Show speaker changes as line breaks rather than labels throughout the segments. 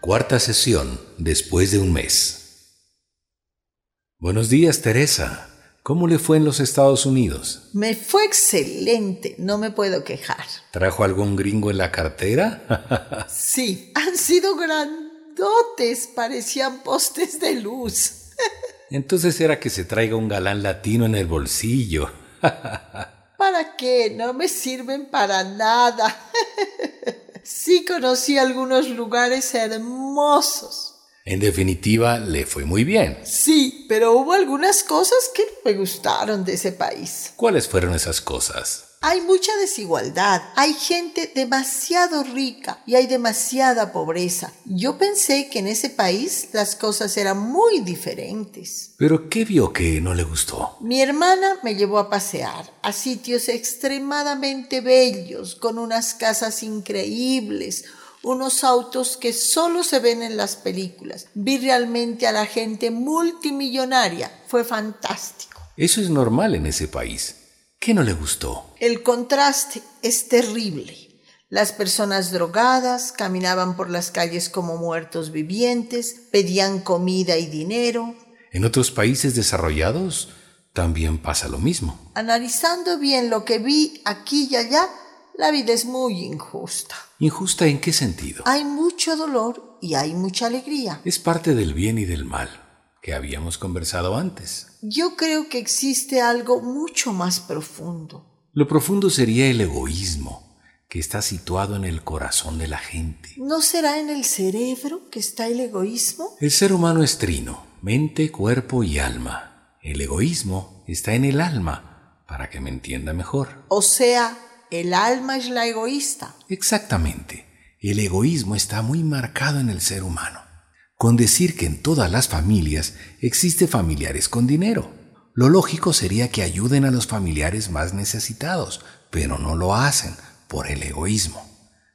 Cuarta sesión, después de un mes. Buenos días, Teresa. ¿Cómo le fue en los Estados Unidos?
Me fue excelente, no me puedo quejar.
¿Trajo algún gringo en la cartera?
sí, han sido grandotes, parecían postes de luz.
Entonces era que se traiga un galán latino en el bolsillo.
¿Para qué? No me sirven para nada. Sí conocí algunos lugares hermosos.
En definitiva, le fue muy bien.
Sí, pero hubo algunas cosas que no me gustaron de ese país.
¿Cuáles fueron esas cosas?
Hay mucha desigualdad, hay gente demasiado rica y hay demasiada pobreza. Yo pensé que en ese país las cosas eran muy diferentes.
¿Pero qué vio que no le gustó?
Mi hermana me llevó a pasear a sitios extremadamente bellos, con unas casas increíbles, unos autos que solo se ven en las películas. Vi realmente a la gente multimillonaria. Fue fantástico.
Eso es normal en ese país. ¿Qué no le gustó?
El contraste es terrible. Las personas drogadas caminaban por las calles como muertos vivientes, pedían comida y dinero.
En otros países desarrollados también pasa lo mismo.
Analizando bien lo que vi aquí y allá, la vida es muy injusta.
¿Injusta en qué sentido?
Hay mucho dolor y hay mucha alegría.
Es parte del bien y del mal que habíamos conversado antes.
Yo creo que existe algo mucho más profundo.
Lo profundo sería el egoísmo, que está situado en el corazón de la gente.
¿No será en el cerebro que está el egoísmo?
El ser humano es trino, mente, cuerpo y alma. El egoísmo está en el alma, para que me entienda mejor.
O sea, el alma es la egoísta.
Exactamente. El egoísmo está muy marcado en el ser humano con decir que en todas las familias existe familiares con dinero. Lo lógico sería que ayuden a los familiares más necesitados, pero no lo hacen por el egoísmo.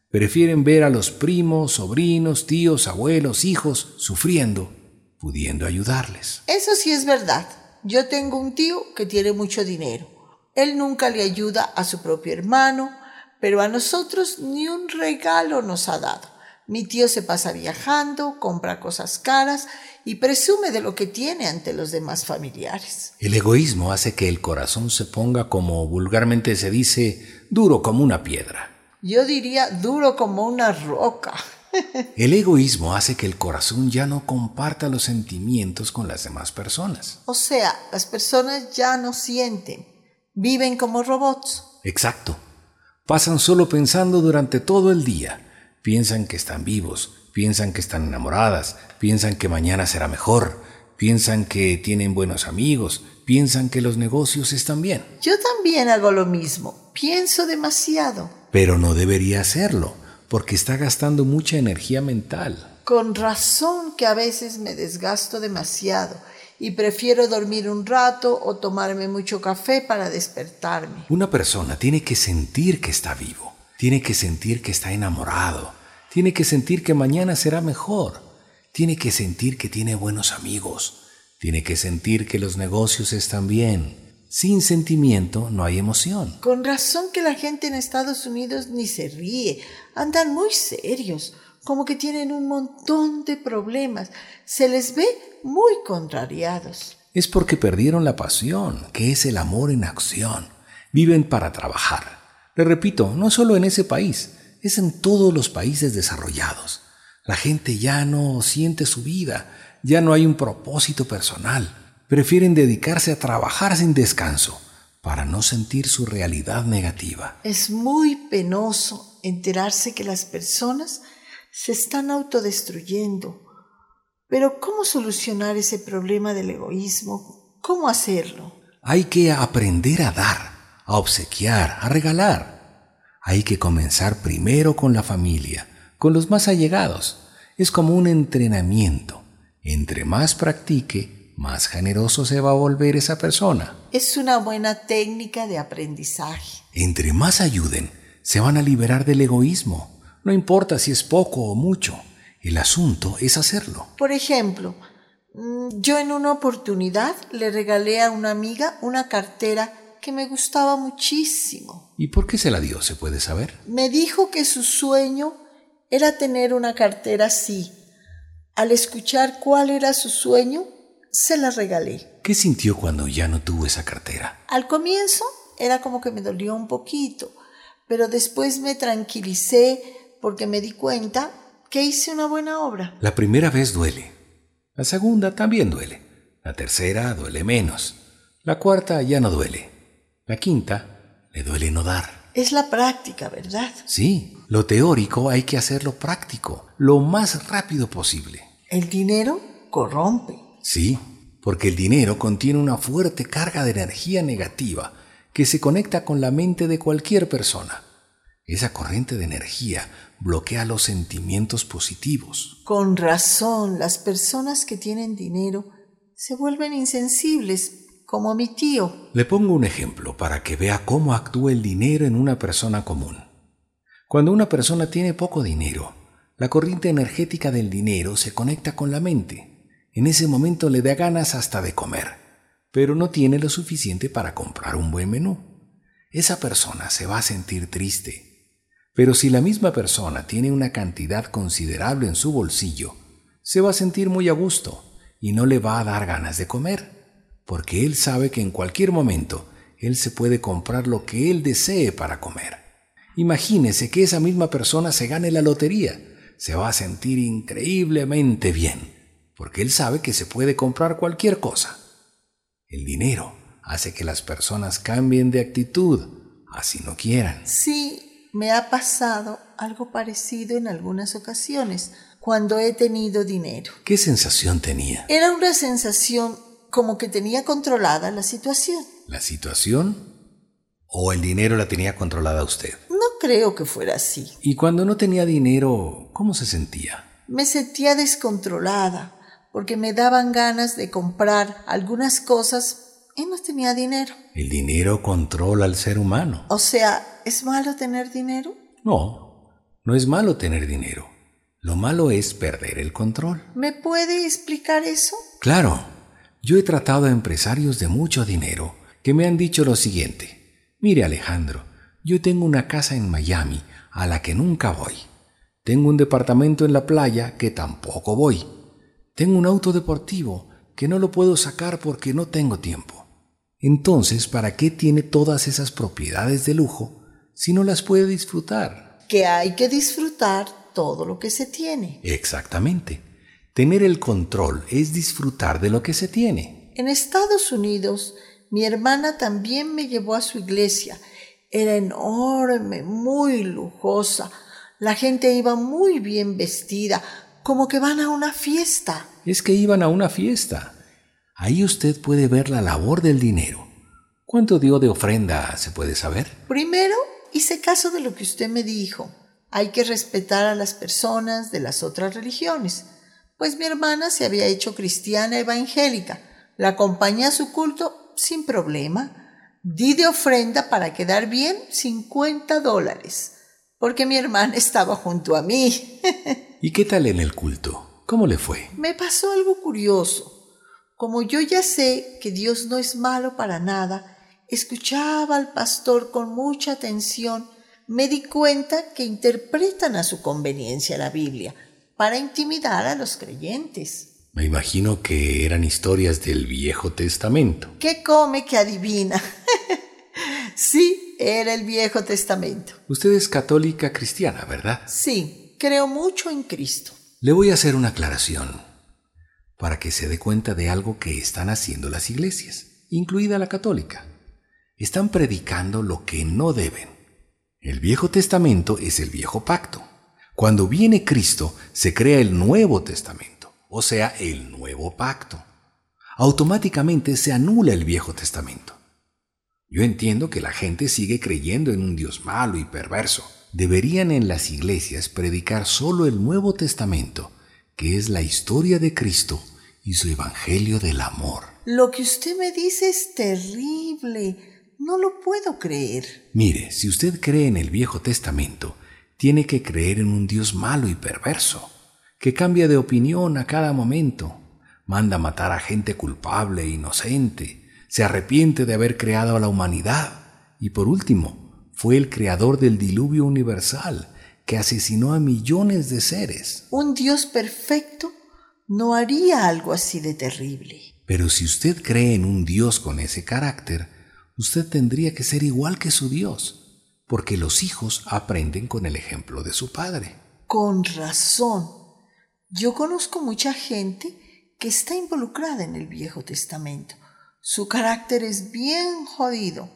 Prefieren ver a los primos, sobrinos, tíos, abuelos, hijos sufriendo, pudiendo ayudarles.
Eso sí es verdad. Yo tengo un tío que tiene mucho dinero. Él nunca le ayuda a su propio hermano, pero a nosotros ni un regalo nos ha dado. Mi tío se pasa viajando, compra cosas caras y presume de lo que tiene ante los demás familiares.
El egoísmo hace que el corazón se ponga, como vulgarmente se dice, duro como una piedra.
Yo diría duro como una roca.
El egoísmo hace que el corazón ya no comparta los sentimientos con las demás personas.
O sea, las personas ya no sienten, viven como robots.
Exacto. Pasan solo pensando durante todo el día piensan que están vivos, piensan que están enamoradas, piensan que mañana será mejor, piensan que tienen buenos amigos, piensan que los negocios están bien.
Yo también hago lo mismo, pienso demasiado.
Pero no debería hacerlo, porque está gastando mucha energía mental.
Con razón que a veces me desgasto demasiado y prefiero dormir un rato o tomarme mucho café para despertarme.
Una persona tiene que sentir que está vivo tiene que sentir que está enamorado. Tiene que sentir que mañana será mejor. Tiene que sentir que tiene buenos amigos. Tiene que sentir que los negocios están bien. Sin sentimiento no hay emoción.
Con razón que la gente en Estados Unidos ni se ríe. Andan muy serios, como que tienen un montón de problemas. Se les ve muy contrariados.
Es porque perdieron la pasión, que es el amor en acción. Viven para trabajar le repito, no solo en ese país, es en todos los países desarrollados. La gente ya no siente su vida, ya no hay un propósito personal. Prefieren dedicarse a trabajar sin descanso para no sentir su realidad negativa.
Es muy penoso enterarse que las personas se están autodestruyendo. Pero ¿cómo solucionar ese problema del egoísmo? ¿Cómo hacerlo?
Hay que aprender a dar a obsequiar, a regalar. Hay que comenzar primero con la familia, con los más allegados. Es como un entrenamiento. Entre más practique, más generoso se va a volver esa persona.
Es una buena técnica de aprendizaje.
Entre más ayuden, se van a liberar del egoísmo. No importa si es poco o mucho. El asunto es hacerlo.
Por ejemplo, Mm, yo en una oportunidad le regalé a una amiga una cartera que me gustaba muchísimo.
¿Y por qué se la dio, se puede saber?
Me dijo que su sueño era tener una cartera así. Al escuchar cuál era su sueño, se la regalé.
¿Qué sintió cuando ya no tuvo esa cartera?
Al comienzo era como que me dolió un poquito, pero después me tranquilicé porque me di cuenta que hice una buena obra.
La primera vez duele. La segunda también duele. La tercera duele menos. La cuarta ya no duele. La quinta le duele no dar.
Es la práctica, ¿verdad?
Sí, lo teórico hay que hacerlo práctico, lo más rápido posible.
El dinero corrompe.
Sí, porque el dinero contiene una fuerte carga de energía negativa que se conecta con la mente de cualquier persona. Esa corriente de energía bloquea los sentimientos positivos.
Con razón, las personas que tienen dinero se vuelven insensibles, como mi tío.
Le pongo un ejemplo para que vea cómo actúa el dinero en una persona común. Cuando una persona tiene poco dinero, la corriente energética del dinero se conecta con la mente en ese momento le da ganas hasta de comer, pero no tiene lo suficiente para comprar un buen menú. Esa persona se va a sentir triste. Pero si la misma persona tiene una cantidad considerable en su bolsillo, se va a sentir muy a gusto y no le va a dar ganas de comer, porque él sabe que en cualquier momento él se puede comprar lo que él desee para comer. Imagínese que esa misma persona se gane la lotería, se va a sentir increíblemente bien porque él sabe que se puede comprar cualquier cosa. El dinero hace que las personas cambien de actitud, así no quieran.
Sí, me ha pasado algo parecido en algunas ocasiones, cuando he tenido dinero.
¿Qué sensación tenía?
Era una sensación como que tenía controlada la situación.
¿La situación? ¿O el dinero la tenía controlada usted?
No creo que fuera así.
¿Y cuando no tenía dinero, cómo se sentía?
Me sentía descontrolada, porque me daban ganas de comprar algunas cosas y no tenía dinero.
El dinero controla al ser humano.
O sea, ¿es malo tener dinero?
No, no es malo tener dinero. Lo malo es perder el control.
¿Me puede explicar eso?
Claro. Yo he tratado a empresarios de mucho dinero que me han dicho lo siguiente. Mire Alejandro, yo tengo una casa en Miami a la que nunca voy. Tengo un departamento en la playa que tampoco voy. Tengo un auto deportivo que no lo puedo sacar porque no tengo tiempo. Entonces, ¿para qué tiene todas esas propiedades de lujo si no las puede disfrutar?
Que hay que disfrutar todo lo que se tiene.
Exactamente. Tener el control es disfrutar de lo que se tiene.
En Estados Unidos, mi hermana también me llevó a su iglesia. Era enorme, muy lujosa. La gente iba muy bien vestida, como que van a una fiesta.
Es que iban a una fiesta. Ahí usted puede ver la labor del dinero. ¿Cuánto dio de ofrenda, se puede saber?
Primero, hice caso de lo que usted me dijo. Hay que respetar a las personas de las otras religiones. Pues mi hermana se había hecho cristiana evangélica. La acompañé a su culto sin problema. Di de ofrenda para quedar bien 50 dólares, porque mi hermana estaba junto a mí.
¿Y qué tal en el culto? ¿Cómo le fue?
Me pasó algo curioso. Como yo ya sé que Dios no es malo para nada, escuchaba al pastor con mucha atención, me di cuenta que interpretan a su conveniencia la Biblia para intimidar a los creyentes.
Me imagino que eran historias del Viejo Testamento.
¿Qué come que adivina? sí, era el Viejo Testamento.
Usted es católica cristiana, ¿verdad?
Sí creo mucho en Cristo.
Le voy a hacer una aclaración para que se dé cuenta de algo que están haciendo las iglesias, incluida la católica. Están predicando lo que no deben. El Viejo Testamento es el Viejo Pacto. Cuando viene Cristo, se crea el Nuevo Testamento, o sea, el Nuevo Pacto. Automáticamente se anula el Viejo Testamento. Yo entiendo que la gente sigue creyendo en un Dios malo y perverso, deberían en las iglesias predicar solo el Nuevo Testamento, que es la historia de Cristo y su Evangelio del amor.
Lo que usted me dice es terrible. No lo puedo creer.
Mire, si usted cree en el Viejo Testamento, tiene que creer en un Dios malo y perverso, que cambia de opinión a cada momento, manda matar a gente culpable e inocente, se arrepiente de haber creado a la humanidad y por último, fue el creador del diluvio universal que asesinó a millones de seres.
Un Dios perfecto no haría algo así de terrible.
Pero si usted cree en un Dios con ese carácter, usted tendría que ser igual que su Dios, porque los hijos aprenden con el ejemplo de su padre.
Con razón. Yo conozco mucha gente que está involucrada en el Viejo Testamento. Su carácter es bien jodido,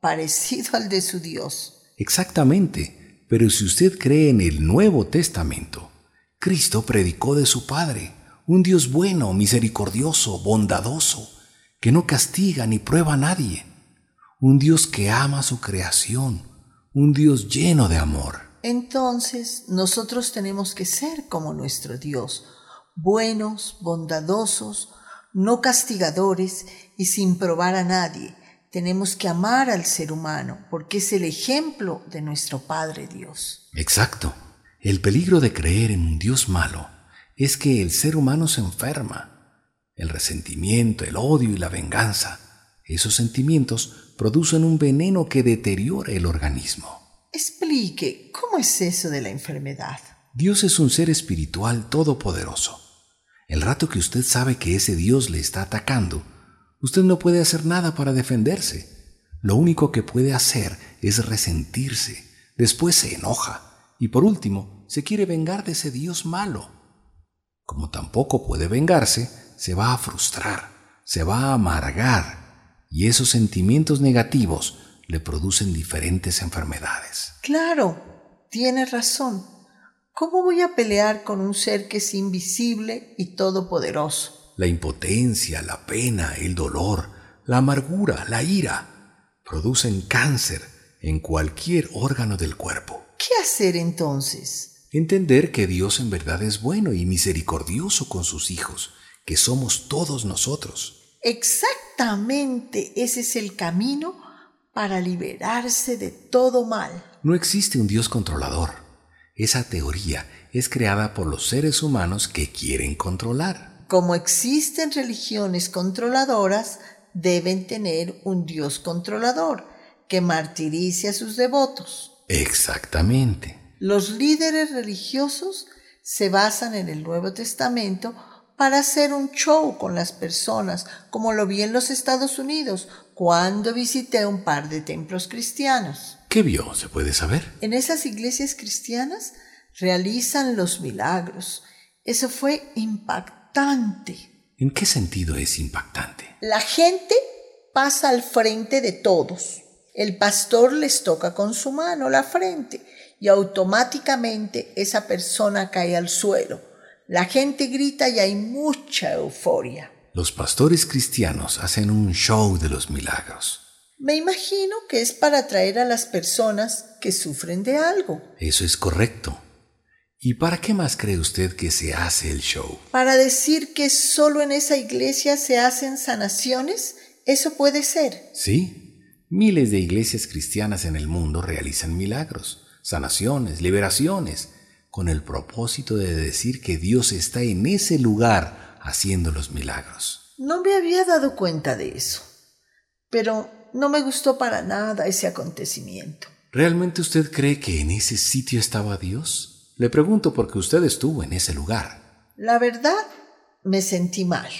parecido al de su Dios.
Exactamente, pero si usted cree en el Nuevo Testamento, Cristo predicó de su Padre, un Dios bueno, misericordioso, bondadoso, que no castiga ni prueba a nadie, un Dios que ama su creación, un Dios lleno de amor.
Entonces nosotros tenemos que ser como nuestro Dios, buenos, bondadosos, no castigadores y sin probar a nadie. Tenemos que amar al ser humano porque es el ejemplo de nuestro Padre Dios.
Exacto. El peligro de creer en un Dios malo es que el ser humano se enferma. El resentimiento, el odio y la venganza, esos sentimientos producen un veneno que deteriora el organismo.
Explique, ¿cómo es eso de la enfermedad?
Dios es un ser espiritual todopoderoso. El rato que usted sabe que ese Dios le está atacando, usted no puede hacer nada para defenderse. Lo único que puede hacer es resentirse, después se enoja y por último se quiere vengar de ese Dios malo. Como tampoco puede vengarse, se va a frustrar, se va a amargar y esos sentimientos negativos le producen diferentes enfermedades.
Claro, tiene razón. ¿Cómo voy a pelear con un ser que es invisible y todopoderoso?
La impotencia, la pena, el dolor, la amargura, la ira producen cáncer en cualquier órgano del cuerpo.
¿Qué hacer entonces?
Entender que Dios en verdad es bueno y misericordioso con sus hijos, que somos todos nosotros.
Exactamente ese es el camino para liberarse de todo mal.
No existe un Dios controlador. Esa teoría es creada por los seres humanos que quieren controlar.
Como existen religiones controladoras, deben tener un Dios controlador que martirice a sus devotos.
Exactamente.
Los líderes religiosos se basan en el Nuevo Testamento para hacer un show con las personas, como lo vi en los Estados Unidos cuando visité un par de templos cristianos.
¿Qué vio? ¿Se puede saber?
En esas iglesias cristianas realizan los milagros. Eso fue impactante.
¿En qué sentido es impactante?
La gente pasa al frente de todos. El pastor les toca con su mano la frente y automáticamente esa persona cae al suelo. La gente grita y hay mucha euforia.
Los pastores cristianos hacen un show de los milagros.
Me imagino que es para atraer a las personas que sufren de algo.
Eso es correcto. ¿Y para qué más cree usted que se hace el show?
Para decir que solo en esa iglesia se hacen sanaciones, eso puede ser.
Sí, miles de iglesias cristianas en el mundo realizan milagros, sanaciones, liberaciones, con el propósito de decir que Dios está en ese lugar haciendo los milagros.
No me había dado cuenta de eso. Pero no me gustó para nada ese acontecimiento.
¿Realmente usted cree que en ese sitio estaba Dios? Le pregunto porque usted estuvo en ese lugar.
La verdad, me sentí mal.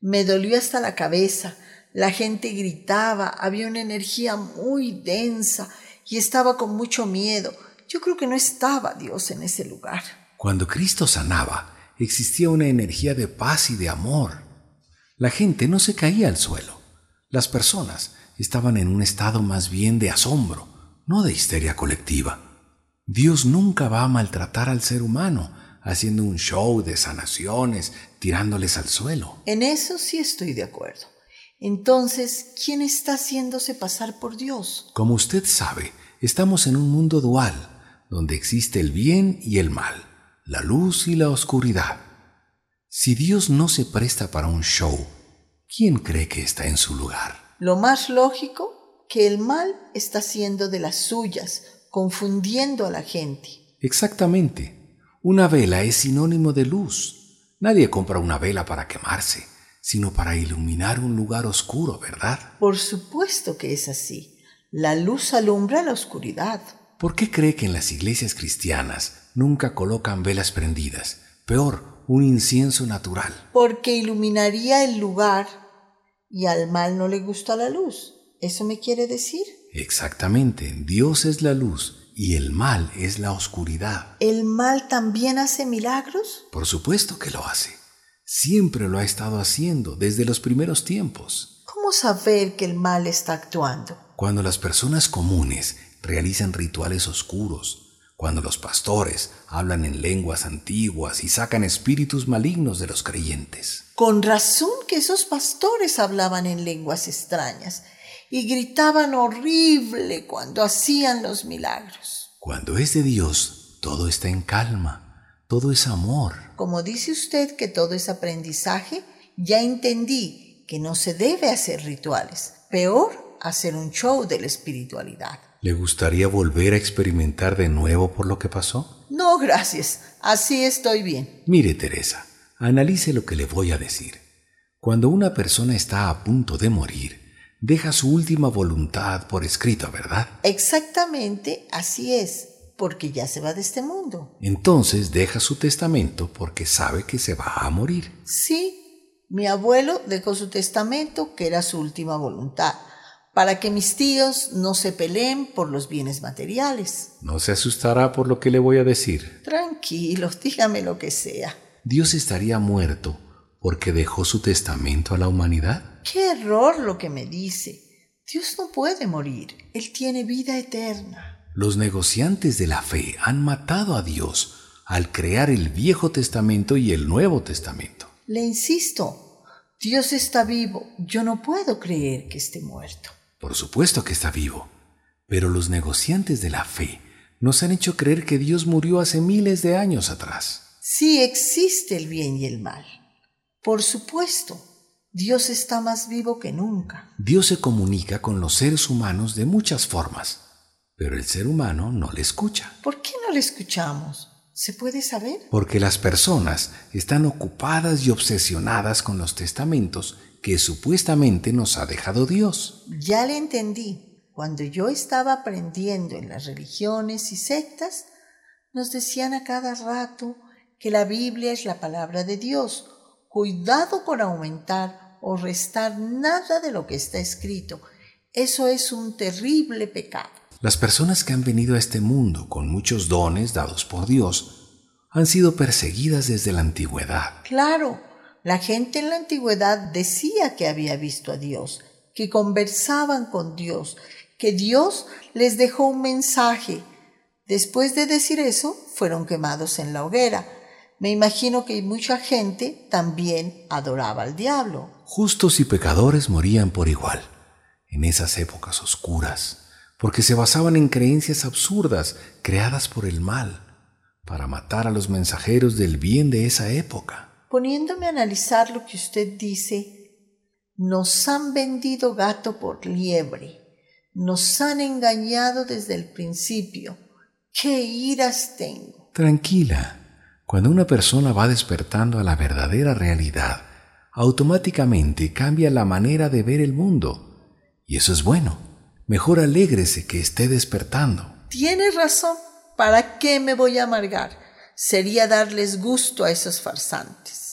Me dolió hasta la cabeza. La gente gritaba, había una energía muy densa y estaba con mucho miedo. Yo creo que no estaba Dios en ese lugar.
Cuando Cristo sanaba, existía una energía de paz y de amor. La gente no se caía al suelo. Las personas estaban en un estado más bien de asombro, no de histeria colectiva. Dios nunca va a maltratar al ser humano haciendo un show de sanaciones, tirándoles al suelo.
En eso sí estoy de acuerdo. Entonces, ¿quién está haciéndose pasar por Dios?
Como usted sabe, estamos en un mundo dual, donde existe el bien y el mal, la luz y la oscuridad. Si Dios no se presta para un show, ¿quién cree que está en su lugar?
Lo más lógico, que el mal está haciendo de las suyas, confundiendo a la gente.
Exactamente. Una vela es sinónimo de luz. Nadie compra una vela para quemarse, sino para iluminar un lugar oscuro, ¿verdad?
Por supuesto que es así. La luz alumbra la oscuridad.
¿Por qué cree que en las iglesias cristianas nunca colocan velas prendidas? Peor, un incienso natural.
Porque iluminaría el lugar y al mal no le gusta la luz. ¿Eso me quiere decir?
Exactamente. Dios es la luz y el mal es la oscuridad.
¿El mal también hace milagros?
Por supuesto que lo hace. Siempre lo ha estado haciendo desde los primeros tiempos.
¿Cómo saber que el mal está actuando?
Cuando las personas comunes realizan rituales oscuros, cuando los pastores hablan en lenguas antiguas y sacan espíritus malignos de los creyentes.
Con razón que esos pastores hablaban en lenguas extrañas y gritaban horrible cuando hacían los milagros.
Cuando es de Dios, todo está en calma, todo es amor.
Como dice usted que todo es aprendizaje, ya entendí que no se debe hacer rituales. Peor, hacer un show de la espiritualidad.
¿Le gustaría volver a experimentar de nuevo por lo que pasó?
No, gracias. Así estoy bien.
Mire, Teresa, analice lo que le voy a decir. Cuando una persona está a punto de morir, deja su última voluntad por escrito, ¿verdad?
Exactamente así es, porque ya se va de este mundo.
Entonces deja su testamento porque sabe que se va a morir.
Sí, mi abuelo dejó su testamento, que era su última voluntad para que mis tíos no se peleen por los bienes materiales.
No se asustará por lo que le voy a decir.
Tranquilo, dígame lo que sea.
Dios estaría muerto porque dejó su testamento a la humanidad.
Qué error lo que me dice. Dios no puede morir, Él tiene vida eterna.
Los negociantes de la fe han matado a Dios al crear el Viejo Testamento y el Nuevo Testamento.
Le insisto, Dios está vivo, yo no puedo creer que esté muerto.
Por supuesto que está vivo, pero los negociantes de la fe nos han hecho creer que Dios murió hace miles de años atrás.
Sí existe el bien y el mal. Por supuesto, Dios está más vivo que nunca.
Dios se comunica con los seres humanos de muchas formas, pero el ser humano no le escucha.
¿Por qué no le escuchamos? ¿Se puede saber?
Porque las personas están ocupadas y obsesionadas con los testamentos que supuestamente nos ha dejado Dios.
Ya le entendí. Cuando yo estaba aprendiendo en las religiones y sectas, nos decían a cada rato que la Biblia es la palabra de Dios. Cuidado con aumentar o restar nada de lo que está escrito. Eso es un terrible pecado.
Las personas que han venido a este mundo con muchos dones dados por Dios han sido perseguidas desde la antigüedad.
Claro, la gente en la antigüedad decía que había visto a Dios, que conversaban con Dios, que Dios les dejó un mensaje. Después de decir eso, fueron quemados en la hoguera. Me imagino que mucha gente también adoraba al diablo.
Justos y pecadores morían por igual, en esas épocas oscuras, porque se basaban en creencias absurdas creadas por el mal, para matar a los mensajeros del bien de esa época
poniéndome a analizar lo que usted dice, nos han vendido gato por liebre, nos han engañado desde el principio. ¡Qué iras tengo!
Tranquila, cuando una persona va despertando a la verdadera realidad, automáticamente cambia la manera de ver el mundo. Y eso es bueno. Mejor alégrese que esté despertando.
Tienes razón. ¿Para qué me voy a amargar? sería darles gusto a esos farsantes.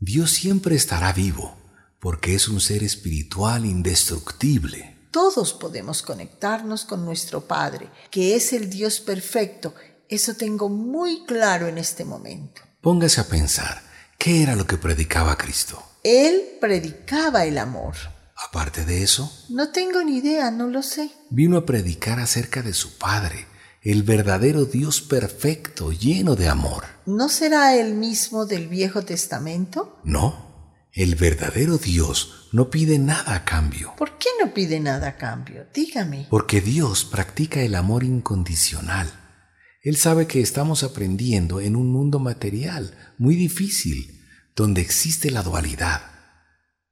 Dios siempre estará vivo, porque es un ser espiritual indestructible.
Todos podemos conectarnos con nuestro Padre, que es el Dios perfecto. Eso tengo muy claro en este momento.
Póngase a pensar, ¿qué era lo que predicaba Cristo?
Él predicaba el amor.
Aparte de eso,
no tengo ni idea, no lo sé.
Vino a predicar acerca de su Padre, el verdadero Dios perfecto, lleno de amor.
¿No será el mismo del Viejo Testamento?
No, el verdadero Dios no pide nada a cambio.
¿Por qué no pide nada a cambio? Dígame.
Porque Dios practica el amor incondicional. Él sabe que estamos aprendiendo en un mundo material muy difícil, donde existe la dualidad.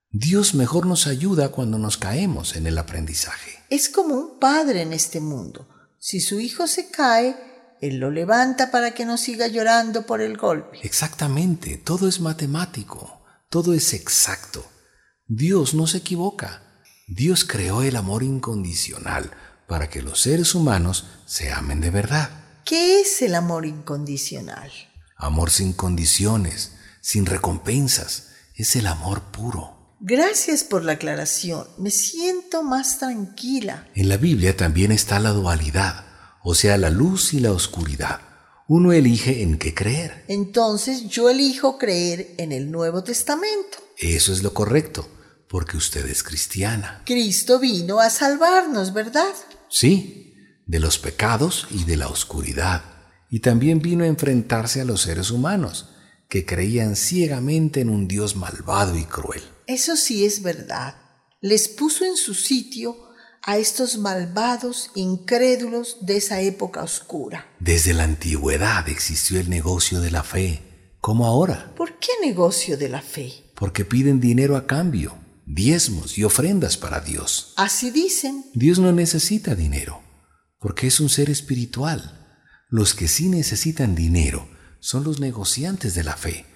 Dios mejor nos ayuda cuando nos caemos en el aprendizaje.
Es como un padre en este mundo si su hijo se cae, Él lo levanta para que no siga llorando por el golpe.
Exactamente, todo es matemático, todo es exacto. Dios no se equivoca. Dios creó el amor incondicional para que los seres humanos se amen de verdad.
¿Qué es el amor incondicional?
Amor sin condiciones, sin recompensas, es el amor puro.
Gracias por la aclaración. Me siento más tranquila.
En la Biblia también está la dualidad, o sea, la luz y la oscuridad. Uno elige en qué creer.
Entonces yo elijo creer en el Nuevo Testamento.
Eso es lo correcto, porque usted es cristiana.
Cristo vino a salvarnos, ¿verdad?
Sí, de los pecados y de la oscuridad. Y también vino a enfrentarse a los seres humanos, que creían ciegamente en un Dios malvado y cruel.
Eso sí es verdad. Les puso en su sitio a estos malvados, incrédulos de esa época oscura.
Desde la antigüedad existió el negocio de la fe, como ahora.
¿Por qué negocio de la fe?
Porque piden dinero a cambio, diezmos y ofrendas para Dios.
Así dicen.
Dios no necesita dinero, porque es un ser espiritual. Los que sí necesitan dinero son los negociantes de la fe,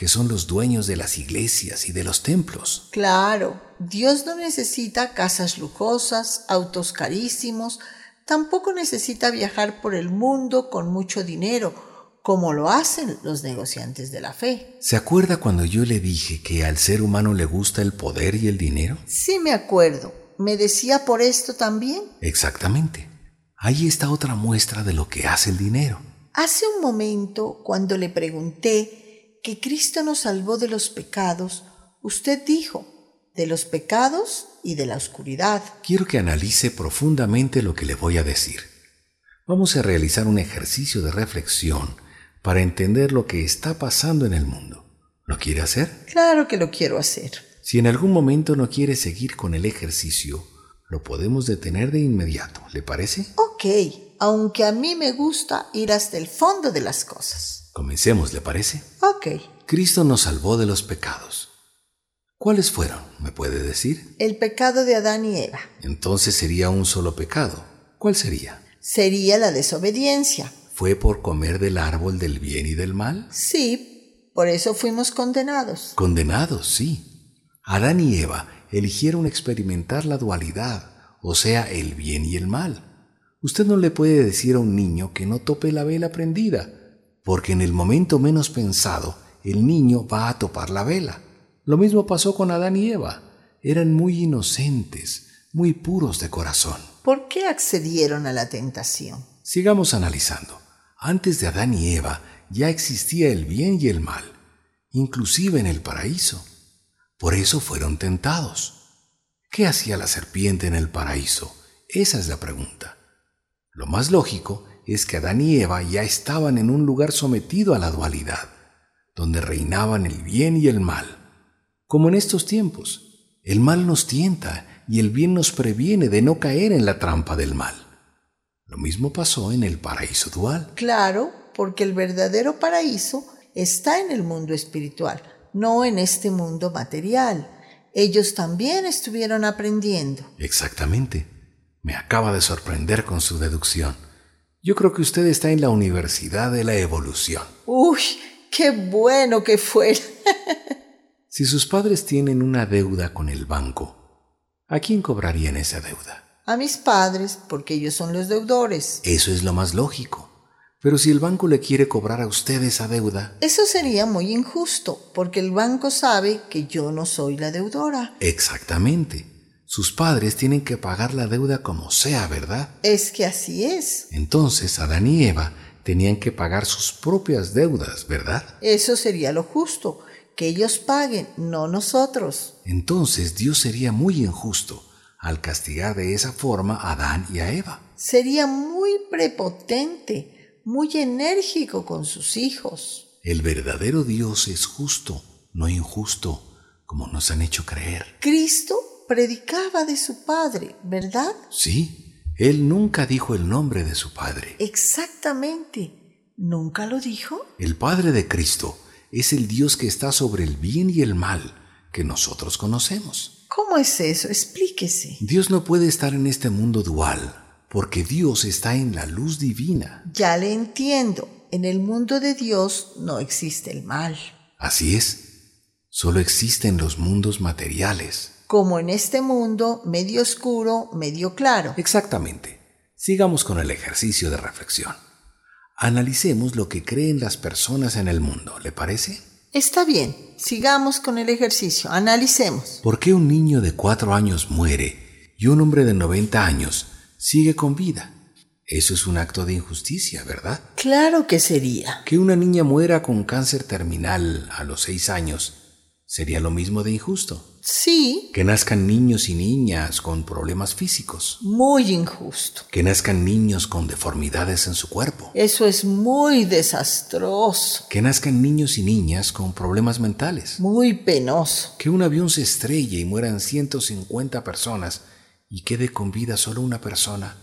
que son los dueños de las iglesias y de los templos.
Claro, Dios no necesita casas lujosas, autos carísimos, tampoco necesita viajar por el mundo con mucho dinero, como lo hacen los negociantes de la fe.
¿Se acuerda cuando yo le dije que al ser humano le gusta el poder y el dinero?
Sí me acuerdo. ¿Me decía por esto también?
Exactamente. Ahí está otra muestra de lo que hace el dinero.
Hace un momento, cuando le pregunté que Cristo nos salvó de los pecados, usted dijo, de los pecados y de la oscuridad.
Quiero que analice profundamente lo que le voy a decir. Vamos a realizar un ejercicio de reflexión para entender lo que está pasando en el mundo. ¿Lo quiere hacer?
Claro que lo quiero hacer.
Si en algún momento no quiere seguir con el ejercicio, lo podemos detener de inmediato, ¿le parece?
Ok, aunque a mí me gusta ir hasta el fondo de las cosas.
Comencemos, ¿le parece?
Ok.
Cristo nos salvó de los pecados. ¿Cuáles fueron? ¿Me puede decir?
El pecado de Adán y Eva.
Entonces sería un solo pecado. ¿Cuál sería?
Sería la desobediencia.
¿Fue por comer del árbol del bien y del mal?
Sí, por eso fuimos condenados.
Condenados, sí. Adán y Eva eligieron experimentar la dualidad, o sea, el bien y el mal. Usted no le puede decir a un niño que no tope la vela prendida, porque en el momento menos pensado el niño va a topar la vela. Lo mismo pasó con Adán y Eva. Eran muy inocentes, muy puros de corazón.
¿Por qué accedieron a la tentación?
Sigamos analizando. Antes de Adán y Eva ya existía el bien y el mal, inclusive en el paraíso. Por eso fueron tentados. ¿Qué hacía la serpiente en el paraíso? Esa es la pregunta. Lo más lógico es que Adán y Eva ya estaban en un lugar sometido a la dualidad, donde reinaban el bien y el mal. Como en estos tiempos, el mal nos tienta y el bien nos previene de no caer en la trampa del mal. Lo mismo pasó en el paraíso dual.
Claro, porque el verdadero paraíso está en el mundo espiritual, no en este mundo material. Ellos también estuvieron aprendiendo.
Exactamente. Me acaba de sorprender con su deducción. Yo creo que usted está en la Universidad de la Evolución.
Uy, qué bueno que fuera.
si sus padres tienen una deuda con el banco, ¿a quién cobrarían esa deuda?
A mis padres, porque ellos son los deudores.
Eso es lo más lógico. Pero si el banco le quiere cobrar a usted esa deuda...
Eso sería muy injusto, porque el banco sabe que yo no soy la deudora.
Exactamente. Sus padres tienen que pagar la deuda como sea, ¿verdad?
Es que así es.
Entonces Adán y Eva tenían que pagar sus propias deudas, ¿verdad?
Eso sería lo justo, que ellos paguen, no nosotros.
Entonces Dios sería muy injusto al castigar de esa forma a Adán y a Eva.
Sería muy prepotente, muy enérgico con sus hijos.
El verdadero Dios es justo, no injusto, como nos han hecho creer.
Cristo predicaba de su padre, ¿verdad?
Sí, él nunca dijo el nombre de su padre.
Exactamente. ¿Nunca lo dijo?
El Padre de Cristo es el Dios que está sobre el bien y el mal que nosotros conocemos.
¿Cómo es eso? Explíquese.
Dios no puede estar en este mundo dual, porque Dios está en la luz divina.
Ya le entiendo. En el mundo de Dios no existe el mal.
Así es, solo existen los mundos materiales.
Como en este mundo medio oscuro, medio claro.
Exactamente. Sigamos con el ejercicio de reflexión. Analicemos lo que creen las personas en el mundo, ¿le parece?
Está bien, sigamos con el ejercicio, analicemos.
¿Por qué un niño de cuatro años muere y un hombre de 90 años sigue con vida? Eso es un acto de injusticia, ¿verdad?
Claro que sería.
Que una niña muera con cáncer terminal a los seis años sería lo mismo de injusto.
Sí.
Que nazcan niños y niñas con problemas físicos.
Muy injusto.
Que nazcan niños con deformidades en su cuerpo.
Eso es muy desastroso.
Que nazcan niños y niñas con problemas mentales.
Muy penoso.
Que un avión se estrelle y mueran 150 personas y quede con vida solo una persona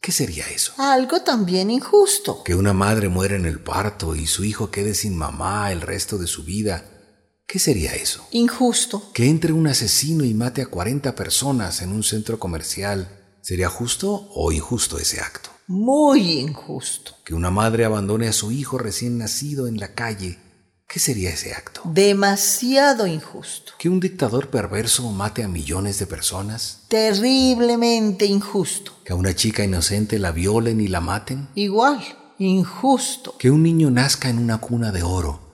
¿Qué sería eso?
Algo también injusto.
Que una madre muera en el parto y su hijo quede sin mamá el resto de su vida. ¿Qué sería eso?
Injusto.
Que entre un asesino y mate a 40 personas en un centro comercial. ¿Sería justo o injusto ese acto?
Muy injusto.
Que una madre abandone a su hijo recién nacido en la calle ¿Qué sería ese acto?
Demasiado injusto.
¿Que un dictador perverso mate a millones de personas?
Terriblemente injusto.
¿Que a una chica inocente la violen y la maten?
Igual, injusto.
¿Que un niño nazca en una cuna de oro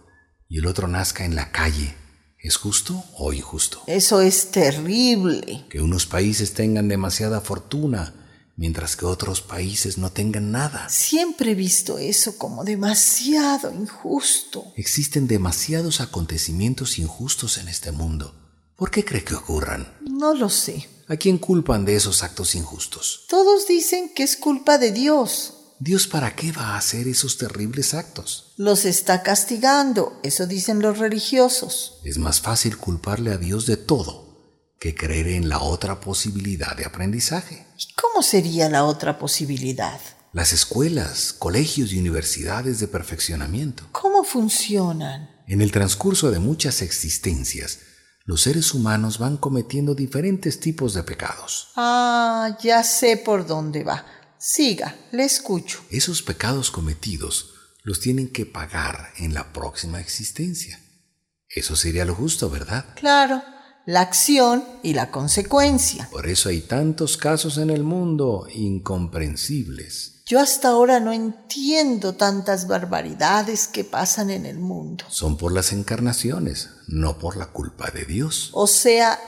y el otro nazca en la calle? ¿Es justo o injusto?
Eso es terrible.
¿Que unos países tengan demasiada fortuna mientras que otros países no tengan nada.
Siempre he visto eso como demasiado injusto.
Existen demasiados acontecimientos injustos en este mundo. ¿Por qué cree que ocurran?
No lo sé.
¿A quién culpan de esos actos injustos?
Todos dicen que es culpa de Dios.
¿Dios para qué va a hacer esos terribles actos?
Los está castigando, eso dicen los religiosos.
Es más fácil culparle a Dios de todo que creer en la otra posibilidad de aprendizaje.
¿Y cómo sería la otra posibilidad?
Las escuelas, colegios y universidades de perfeccionamiento.
¿Cómo funcionan?
En el transcurso de muchas existencias, los seres humanos van cometiendo diferentes tipos de pecados.
Ah, ya sé por dónde va. Siga, le escucho.
Esos pecados cometidos los tienen que pagar en la próxima existencia. Eso sería lo justo, ¿verdad?
Claro la acción y la consecuencia.
Por eso hay tantos casos en el mundo incomprensibles.
Yo hasta ahora no entiendo tantas barbaridades que pasan en el mundo.
Son por las encarnaciones, no por la culpa de Dios.
O sea,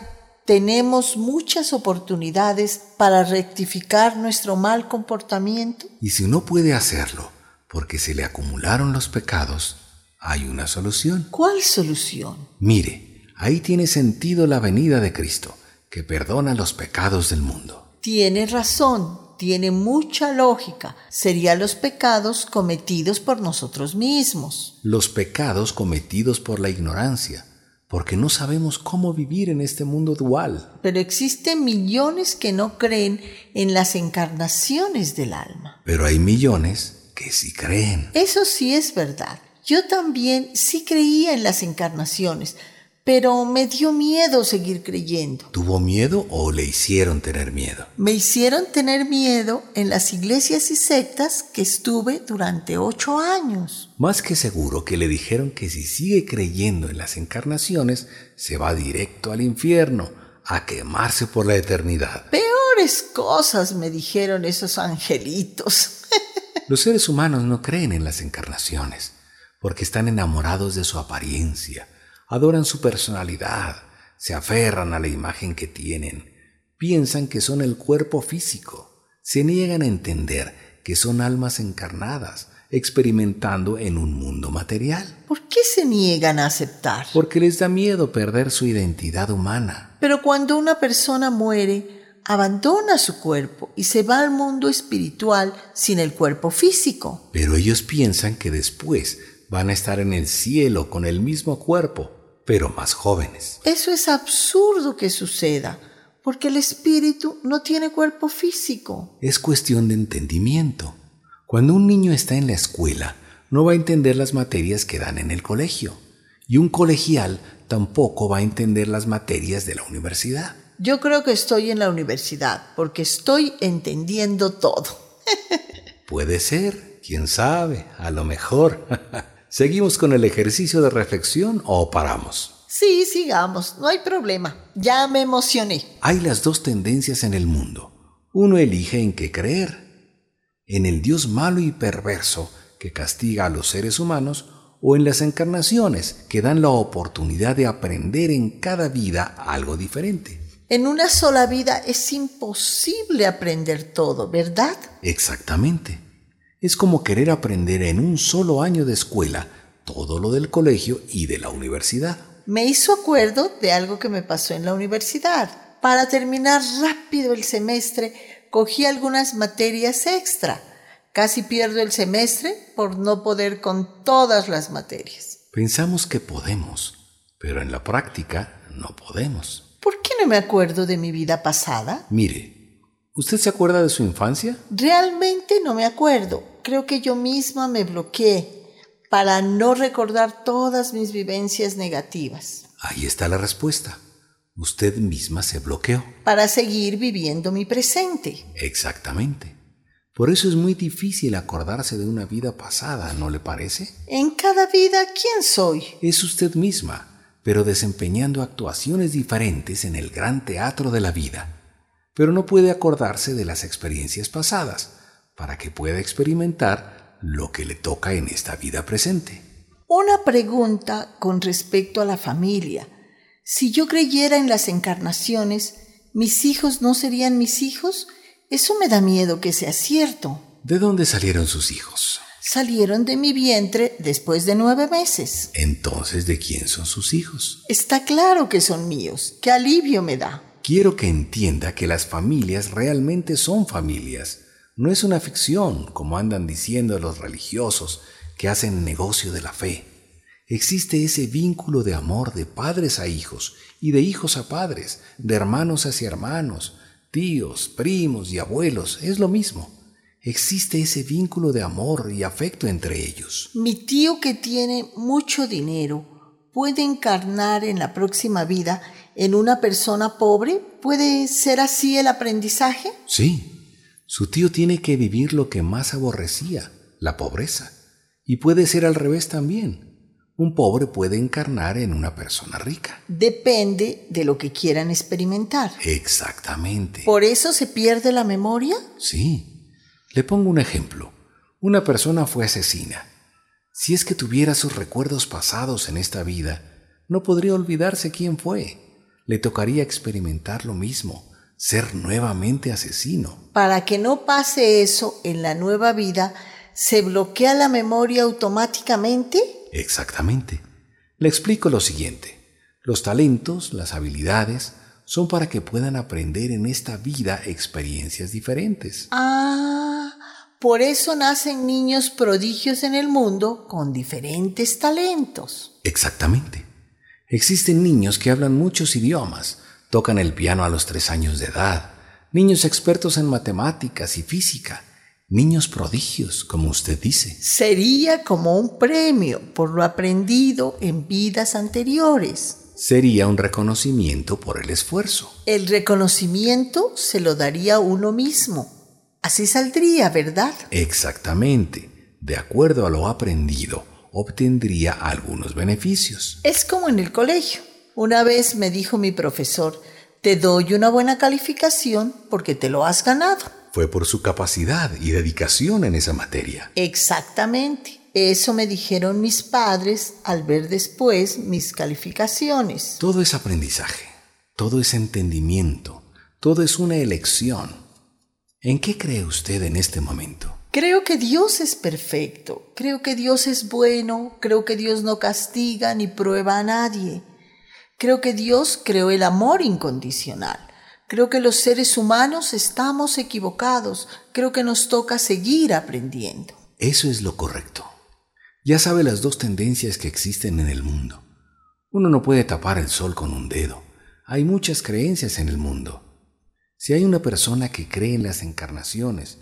tenemos muchas oportunidades para rectificar nuestro mal comportamiento.
Y si no puede hacerlo porque se le acumularon los pecados, hay una solución.
¿Cuál solución?
Mire, Ahí tiene sentido la venida de Cristo, que perdona los pecados del mundo.
Tiene razón, tiene mucha lógica. Serían los pecados cometidos por nosotros mismos.
Los pecados cometidos por la ignorancia, porque no sabemos cómo vivir en este mundo dual.
Pero existen millones que no creen en las encarnaciones del alma.
Pero hay millones que sí creen.
Eso sí es verdad. Yo también sí creía en las encarnaciones, pero me dio miedo seguir creyendo.
¿Tuvo miedo o le hicieron tener miedo?
Me hicieron tener miedo en las iglesias y sectas que estuve durante ocho años.
Más que seguro que le dijeron que si sigue creyendo en las encarnaciones, se va directo al infierno, a quemarse por la eternidad.
Peores cosas me dijeron esos angelitos.
Los seres humanos no creen en las encarnaciones, porque están enamorados de su apariencia adoran su personalidad, se aferran a la imagen que tienen, piensan que son el cuerpo físico, se niegan a entender que son almas encarnadas, experimentando en un mundo material.
¿Por qué se niegan a aceptar?
Porque les da miedo perder su identidad humana.
Pero cuando una persona muere, abandona su cuerpo y se va al mundo espiritual sin el cuerpo físico.
Pero ellos piensan que después van a estar en el cielo con el mismo cuerpo, pero más jóvenes.
Eso es absurdo que suceda, porque el espíritu no tiene cuerpo físico.
Es cuestión de entendimiento. Cuando un niño está en la escuela, no va a entender las materias que dan en el colegio, y un colegial tampoco va a entender las materias de la universidad.
Yo creo que estoy en la universidad porque estoy entendiendo todo.
Puede ser, quién sabe, a lo mejor. ¿Seguimos con el ejercicio de reflexión o paramos?
Sí, sigamos, no hay problema. Ya me emocioné.
Hay las dos tendencias en el mundo. Uno elige en qué creer. En el Dios malo y perverso que castiga a los seres humanos o en las encarnaciones que dan la oportunidad de aprender en cada vida algo diferente.
En una sola vida es imposible aprender todo, ¿verdad?
Exactamente. Es como querer aprender en un solo año de escuela todo lo del colegio y de la universidad.
Me hizo acuerdo de algo que me pasó en la universidad. Para terminar rápido el semestre, cogí algunas materias extra. Casi pierdo el semestre por no poder con todas las materias.
Pensamos que podemos, pero en la práctica no podemos.
¿Por qué no me acuerdo de mi vida pasada?
Mire, ¿usted se acuerda de su infancia?
Realmente no me acuerdo. Creo que yo misma me bloqueé para no recordar todas mis vivencias negativas.
Ahí está la respuesta. Usted misma se bloqueó.
Para seguir viviendo mi presente.
Exactamente. Por eso es muy difícil acordarse de una vida pasada, ¿no le parece?
En cada vida, ¿quién soy?
Es usted misma pero desempeñando actuaciones diferentes en el gran teatro de la vida. Pero no puede acordarse de las experiencias pasadas para que pueda experimentar lo que le toca en esta vida presente.
Una pregunta con respecto a la familia. Si yo creyera en las encarnaciones, ¿mis hijos no serían mis hijos? Eso me da miedo que sea cierto.
¿De dónde salieron sus hijos?
salieron de mi vientre después de nueve meses.
Entonces, ¿de quién son sus hijos?
Está claro que son míos. ¿Qué alivio me da?
Quiero que entienda que las familias realmente son familias. No es una ficción, como andan diciendo los religiosos que hacen negocio de la fe. Existe ese vínculo de amor de padres a hijos y de hijos a padres, de hermanos hacia hermanos, tíos, primos y abuelos. Es lo mismo existe ese vínculo de amor y afecto entre ellos.
Mi tío que tiene mucho dinero puede encarnar en la próxima vida en una persona pobre. ¿Puede ser así el aprendizaje?
Sí. Su tío tiene que vivir lo que más aborrecía, la pobreza. Y puede ser al revés también. Un pobre puede encarnar en una persona rica.
Depende de lo que quieran experimentar.
Exactamente.
¿Por eso se pierde la memoria?
Sí. Le pongo un ejemplo. Una persona fue asesina. Si es que tuviera sus recuerdos pasados en esta vida, no podría olvidarse quién fue. Le tocaría experimentar lo mismo, ser nuevamente asesino.
Para que no pase eso en la nueva vida, ¿se bloquea la memoria automáticamente?
Exactamente. Le explico lo siguiente. Los talentos, las habilidades, son para que puedan aprender en esta vida experiencias diferentes.
Ah por eso nacen niños prodigios en el mundo con diferentes talentos.
Exactamente. Existen niños que hablan muchos idiomas, tocan el piano a los tres años de edad, niños expertos en matemáticas y física, niños prodigios, como usted dice.
Sería como un premio por lo aprendido en vidas anteriores.
Sería un reconocimiento por el esfuerzo.
El reconocimiento se lo daría uno mismo Así saldría, ¿verdad?
Exactamente. De acuerdo a lo aprendido, obtendría algunos beneficios.
Es como en el colegio. Una vez me dijo mi profesor, te doy una buena calificación porque te lo has ganado.
Fue por su capacidad y dedicación en esa materia.
Exactamente. Eso me dijeron mis padres al ver después mis calificaciones.
Todo es aprendizaje, todo es entendimiento, todo es una elección. ¿En qué cree usted en este momento?
Creo que Dios es perfecto, creo que Dios es bueno, creo que Dios no castiga ni prueba a nadie. Creo que Dios creó el amor incondicional. Creo que los seres humanos estamos equivocados. Creo que nos toca seguir aprendiendo.
Eso es lo correcto. Ya sabe las dos tendencias que existen en el mundo. Uno no puede tapar el sol con un dedo. Hay muchas creencias en el mundo. Si hay una persona que cree en las encarnaciones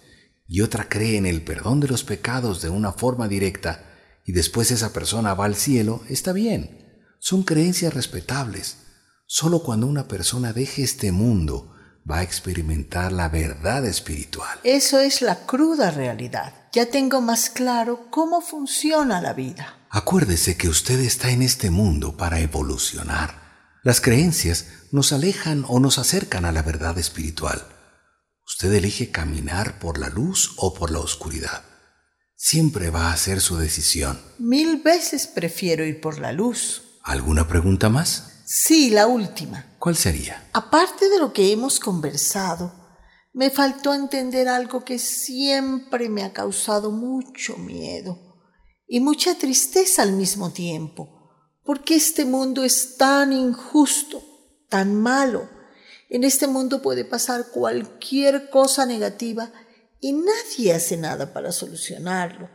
y otra cree en el perdón de los pecados de una forma directa y después esa persona va al cielo, está bien. Son creencias respetables. Solo cuando una persona deje este mundo va a experimentar la verdad espiritual.
Eso es la cruda realidad. Ya tengo más claro cómo funciona la vida.
Acuérdese que usted está en este mundo para evolucionar. Las creencias nos alejan o nos acercan a la verdad espiritual. Usted elige caminar por la luz o por la oscuridad. Siempre va a ser su decisión.
Mil veces prefiero ir por la luz.
¿Alguna pregunta más?
Sí, la última.
¿Cuál sería?
Aparte de lo que hemos conversado, me faltó entender algo que siempre me ha causado mucho miedo y mucha tristeza al mismo tiempo. porque este mundo es tan injusto, tan malo? En este mundo puede pasar cualquier cosa negativa y nadie hace nada para solucionarlo.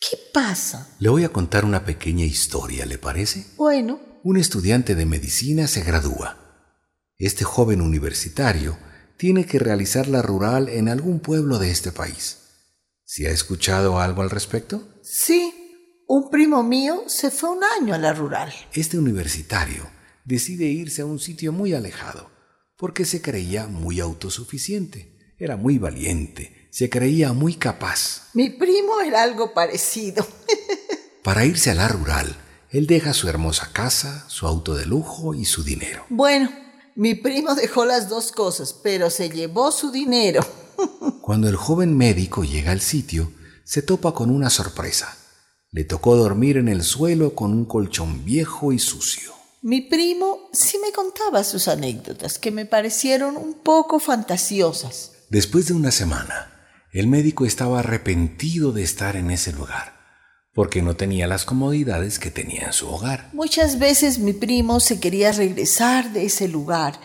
¿Qué pasa?
Le voy a contar una pequeña historia, ¿le parece?
Bueno,
un estudiante de medicina se gradúa. Este joven universitario tiene que realizar la rural en algún pueblo de este país. ¿Se ha escuchado algo al respecto?
Sí, un primo mío se fue un año a la rural.
Este universitario decide irse a un sitio muy alejado porque se creía muy autosuficiente, era muy valiente, se creía muy capaz.
Mi primo era algo parecido.
Para irse a la rural, él deja su hermosa casa, su auto de lujo y su dinero.
Bueno, mi primo dejó las dos cosas, pero se llevó su dinero.
Cuando el joven médico llega al sitio, se topa con una sorpresa. Le tocó dormir en el suelo con un colchón viejo y sucio.
Mi primo sí me contaba sus anécdotas, que me parecieron un poco fantasiosas.
Después de una semana, el médico estaba arrepentido de estar en ese lugar porque no tenía las comodidades que tenía en su hogar.
Muchas veces mi primo se quería regresar de ese lugar,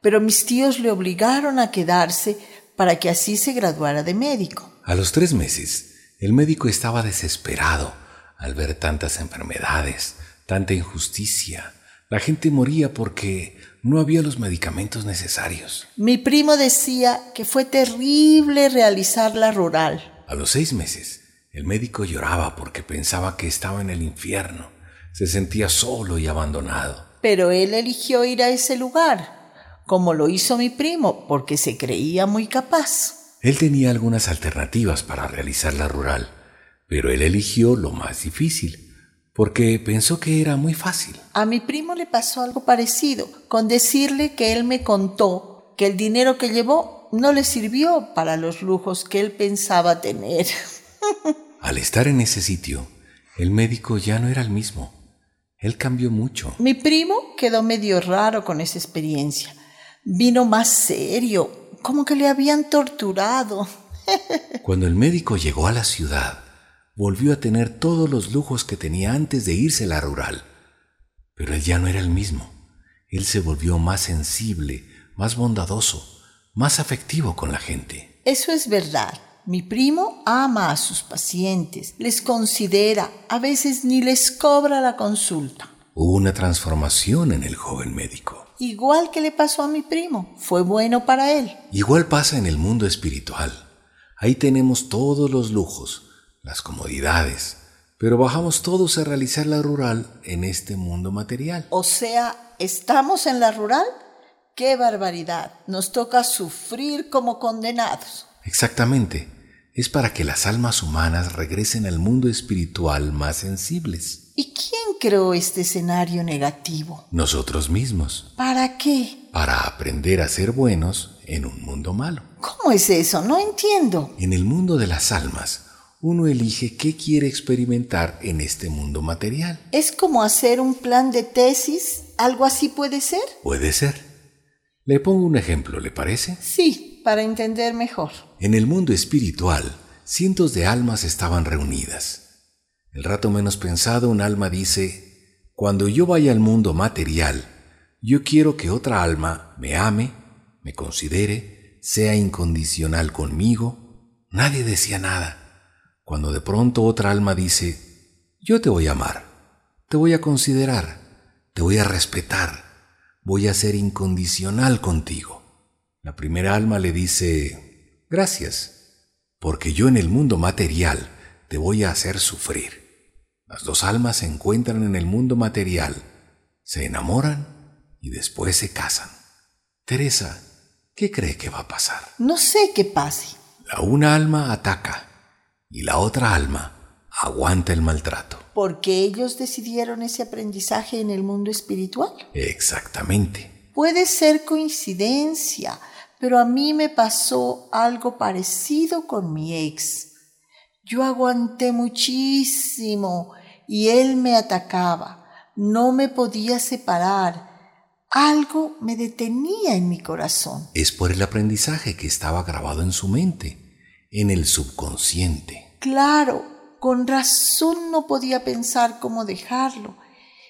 pero mis tíos le obligaron a quedarse para que así se graduara de médico.
A los tres meses, el médico estaba desesperado al ver tantas enfermedades, tanta injusticia. La gente moría porque no había los medicamentos necesarios.
Mi primo decía que fue terrible realizar la rural.
A los seis meses, el médico lloraba porque pensaba que estaba en el infierno. Se sentía solo y abandonado.
Pero él eligió ir a ese lugar, como lo hizo mi primo, porque se creía muy capaz.
Él tenía algunas alternativas para realizar la rural, pero él eligió lo más difícil, porque pensó que era muy fácil.
A mi primo le pasó algo parecido, con decirle que él me contó que el dinero que llevó no le sirvió para los lujos que él pensaba tener.
Al estar en ese sitio, el médico ya no era el mismo. Él cambió mucho.
Mi primo quedó medio raro con esa experiencia. Vino más serio, como que le habían torturado.
Cuando el médico llegó a la ciudad, volvió a tener todos los lujos que tenía antes de irse a la rural. Pero él ya no era el mismo. Él se volvió más sensible, más bondadoso, más afectivo con la gente.
Eso es verdad. Mi primo ama a sus pacientes, les considera, a veces ni les cobra la consulta.
Hubo una transformación en el joven médico.
Igual que le pasó a mi primo, fue bueno para él.
Igual pasa en el mundo espiritual. Ahí tenemos todos los lujos, las comodidades, pero bajamos todos a realizar la rural en este mundo material.
O sea, ¿estamos en la rural? ¡Qué barbaridad! Nos toca sufrir como condenados.
Exactamente es para que las almas humanas regresen al mundo espiritual más sensibles.
¿Y quién creó este escenario negativo?
Nosotros mismos.
¿Para qué?
Para aprender a ser buenos en un mundo malo.
¿Cómo es eso? No entiendo.
En el mundo de las almas, uno elige qué quiere experimentar en este mundo material.
¿Es como hacer un plan de tesis? ¿Algo así puede ser?
Puede ser. Le pongo un ejemplo, ¿le parece?
Sí para entender mejor.
En el mundo espiritual, cientos de almas estaban reunidas. El rato menos pensado, un alma dice, cuando yo vaya al mundo material, yo quiero que otra alma me ame, me considere, sea incondicional conmigo. Nadie decía nada. Cuando de pronto otra alma dice, yo te voy a amar, te voy a considerar, te voy a respetar, voy a ser incondicional contigo. La primera alma le dice, gracias, porque yo en el mundo material te voy a hacer sufrir. Las dos almas se encuentran en el mundo material, se enamoran y después se casan. Teresa, ¿qué cree que va a pasar?
No sé qué pase.
La una alma ataca y la otra alma aguanta el maltrato.
¿Porque ellos decidieron ese aprendizaje en el mundo espiritual?
Exactamente.
Puede ser coincidencia, pero a mí me pasó algo parecido con mi ex. Yo aguanté muchísimo y él me atacaba. No me podía separar. Algo me detenía en mi corazón.
Es por el aprendizaje que estaba grabado en su mente, en el subconsciente.
Claro, con razón no podía pensar cómo dejarlo.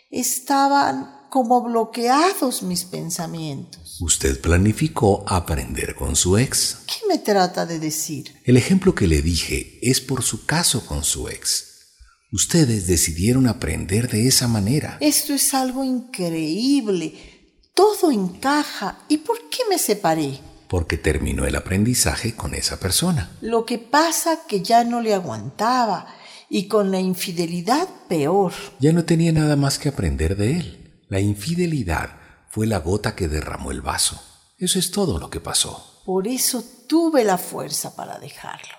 Estaban como bloqueados mis pensamientos.
Usted planificó aprender con su ex.
¿Qué me trata de decir?
El ejemplo que le dije es por su caso con su ex. Ustedes decidieron aprender de esa manera.
Esto es algo increíble todo encaja. ¿Y por qué me separé?
Porque terminó el aprendizaje con esa persona.
Lo que pasa que ya no le aguantaba y con la infidelidad peor.
Ya no tenía nada más que aprender de él. La infidelidad fue la gota que derramó el vaso. Eso es todo lo que pasó.
Por eso tuve la fuerza para dejarlo.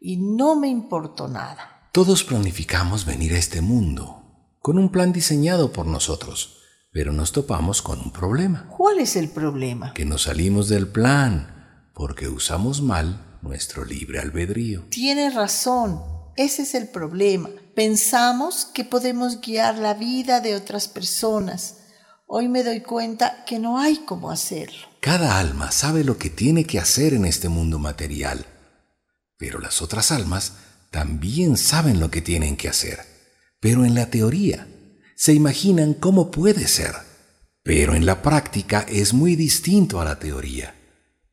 Y no me importó nada.
Todos planificamos venir a este mundo, con un plan diseñado por nosotros pero nos topamos con un problema.
¿Cuál es el problema?
Que nos salimos del plan porque usamos mal nuestro libre albedrío.
Tiene razón, ese es el problema. Pensamos que podemos guiar la vida de otras personas. Hoy me doy cuenta que no hay cómo hacerlo.
Cada alma sabe lo que tiene que hacer en este mundo material, pero las otras almas también saben lo que tienen que hacer, pero en la teoría se imaginan cómo puede ser, pero en la práctica es muy distinto a la teoría.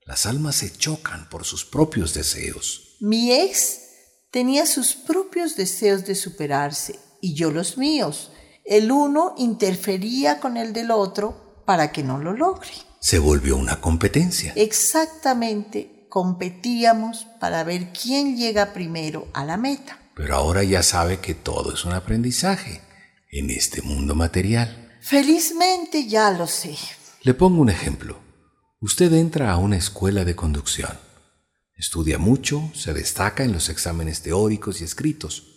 Las almas se chocan por sus propios deseos.
Mi ex tenía sus propios deseos de superarse y yo los míos. El uno interfería con el del otro para que no lo logre.
Se volvió una competencia.
Exactamente, competíamos para ver quién llega primero a la meta.
Pero ahora ya sabe que todo es un aprendizaje en este mundo material.
Felizmente ya lo sé.
Le pongo un ejemplo. Usted entra a una escuela de conducción. Estudia mucho, se destaca en los exámenes teóricos y escritos.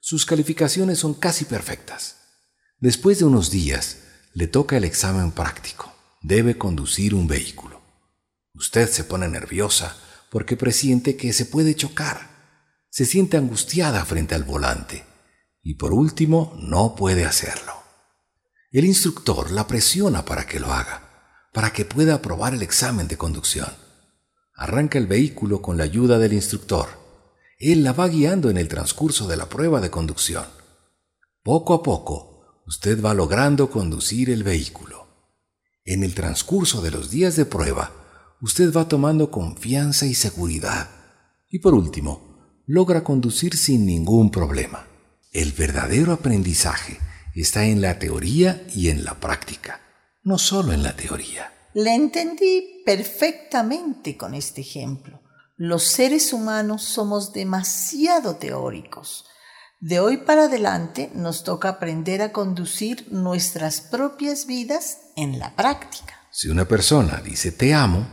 Sus calificaciones son casi perfectas. Después de unos días, le toca el examen práctico. Debe conducir un vehículo. Usted se pone nerviosa porque presiente que se puede chocar. Se siente angustiada frente al volante y por último no puede hacerlo. El instructor la presiona para que lo haga, para que pueda aprobar el examen de conducción. Arranca el vehículo con la ayuda del instructor. Él la va guiando en el transcurso de la prueba de conducción. Poco a poco, usted va logrando conducir el vehículo. En el transcurso de los días de prueba, usted va tomando confianza y seguridad. Y por último, logra conducir sin ningún problema. El verdadero aprendizaje está en la teoría y en la práctica, no solo en la teoría.
Le entendí perfectamente con este ejemplo. Los seres humanos somos demasiado teóricos. De hoy para adelante nos toca aprender a conducir nuestras propias vidas en la práctica.
Si una persona dice te amo,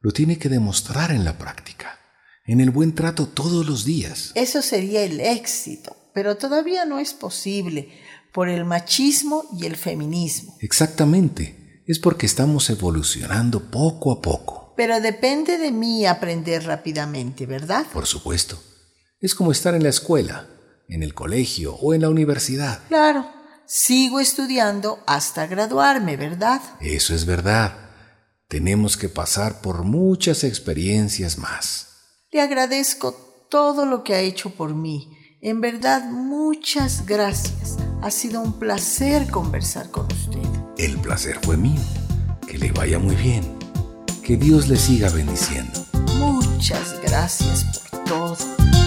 lo tiene que demostrar en la práctica, en el buen trato todos los días.
Eso sería el éxito pero todavía no es posible por el machismo y el feminismo.
Exactamente, es porque estamos evolucionando poco a poco.
Pero depende de mí aprender rápidamente, ¿verdad?
Por supuesto. Es como estar en la escuela, en el colegio o en la universidad.
Claro, sigo estudiando hasta graduarme, ¿verdad?
Eso es verdad. Tenemos que pasar por muchas experiencias más.
Le agradezco todo lo que ha hecho por mí en verdad, muchas gracias. Ha sido un placer conversar con usted.
El placer fue mío. Que le vaya muy bien. Que Dios le siga bendiciendo.
Muchas gracias por todo.